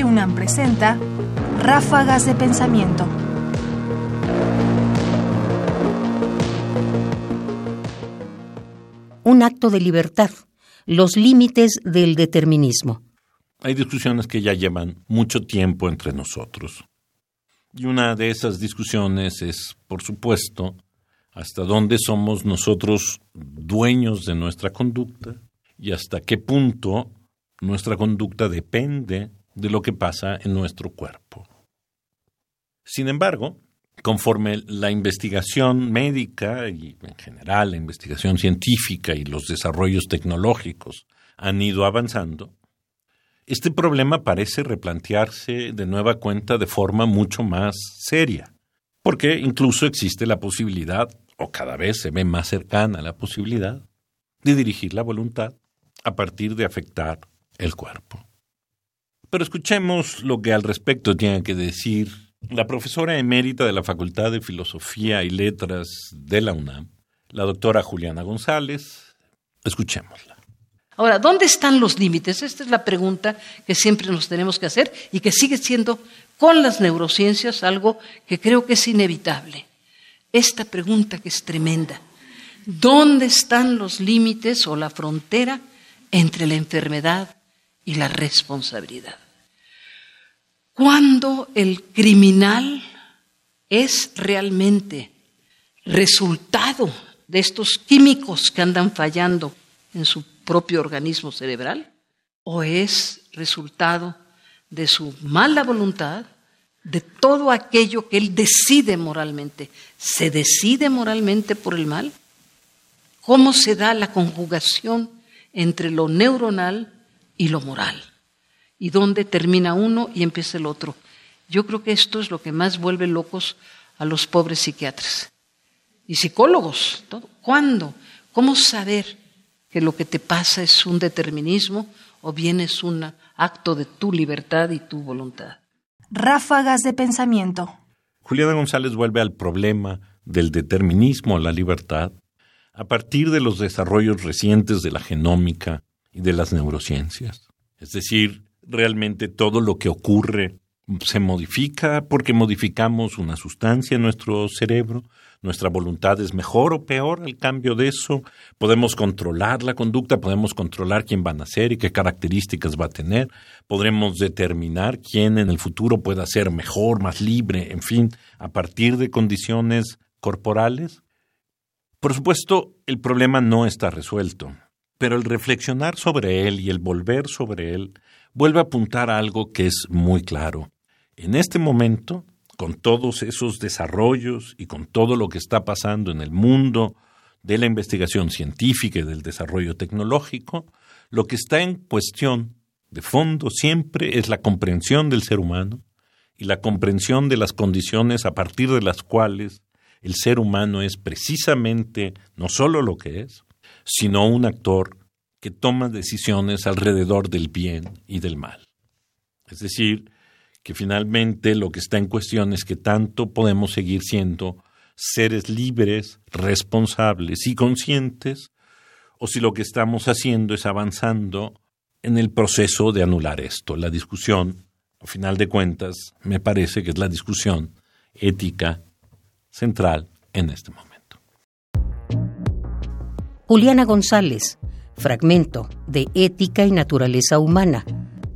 Radio UNAM presenta Ráfagas de Pensamiento. Un acto de libertad, los límites del determinismo. Hay discusiones que ya llevan mucho tiempo entre nosotros. Y una de esas discusiones es, por supuesto, hasta dónde somos nosotros dueños de nuestra conducta y hasta qué punto nuestra conducta depende de lo que pasa en nuestro cuerpo. Sin embargo, conforme la investigación médica y en general la investigación científica y los desarrollos tecnológicos han ido avanzando, este problema parece replantearse de nueva cuenta de forma mucho más seria, porque incluso existe la posibilidad, o cada vez se ve más cercana la posibilidad, de dirigir la voluntad a partir de afectar el cuerpo. Pero escuchemos lo que al respecto tiene que decir la profesora emérita de la Facultad de Filosofía y Letras de la UNAM, la doctora Juliana González. Escuchémosla. Ahora, ¿dónde están los límites? Esta es la pregunta que siempre nos tenemos que hacer y que sigue siendo con las neurociencias algo que creo que es inevitable. Esta pregunta que es tremenda. ¿Dónde están los límites o la frontera entre la enfermedad y la responsabilidad. Cuando el criminal es realmente resultado de estos químicos que andan fallando en su propio organismo cerebral, o es resultado de su mala voluntad, de todo aquello que él decide moralmente. ¿Se decide moralmente por el mal? ¿Cómo se da la conjugación entre lo neuronal y lo moral. Y dónde termina uno y empieza el otro. Yo creo que esto es lo que más vuelve locos a los pobres psiquiatras y psicólogos. ¿Cuándo? ¿Cómo saber que lo que te pasa es un determinismo o bien es un acto de tu libertad y tu voluntad? Ráfagas de pensamiento. Juliana González vuelve al problema del determinismo a la libertad a partir de los desarrollos recientes de la genómica y de las neurociencias. Es decir, realmente todo lo que ocurre se modifica porque modificamos una sustancia en nuestro cerebro, nuestra voluntad es mejor o peor al cambio de eso, podemos controlar la conducta, podemos controlar quién va a nacer y qué características va a tener, podremos determinar quién en el futuro pueda ser mejor, más libre, en fin, a partir de condiciones corporales. Por supuesto, el problema no está resuelto, pero el reflexionar sobre él y el volver sobre él vuelve a apuntar a algo que es muy claro. En este momento, con todos esos desarrollos y con todo lo que está pasando en el mundo de la investigación científica y del desarrollo tecnológico, lo que está en cuestión de fondo siempre es la comprensión del ser humano y la comprensión de las condiciones a partir de las cuales el ser humano es precisamente no solo lo que es, sino un actor que toma decisiones alrededor del bien y del mal. Es decir, que finalmente lo que está en cuestión es que tanto podemos seguir siendo seres libres, responsables y conscientes, o si lo que estamos haciendo es avanzando en el proceso de anular esto. La discusión, a final de cuentas, me parece que es la discusión ética central en este momento. Juliana González, fragmento de Ética y Naturaleza Humana,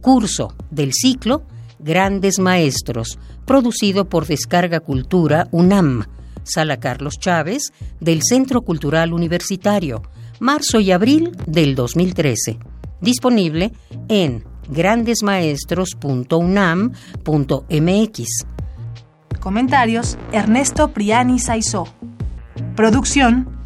curso del ciclo Grandes Maestros, producido por Descarga Cultura UNAM, Sala Carlos Chávez, del Centro Cultural Universitario, marzo y abril del 2013. Disponible en grandesmaestros.unam.mx. Comentarios: Ernesto Priani Saizó. Producción: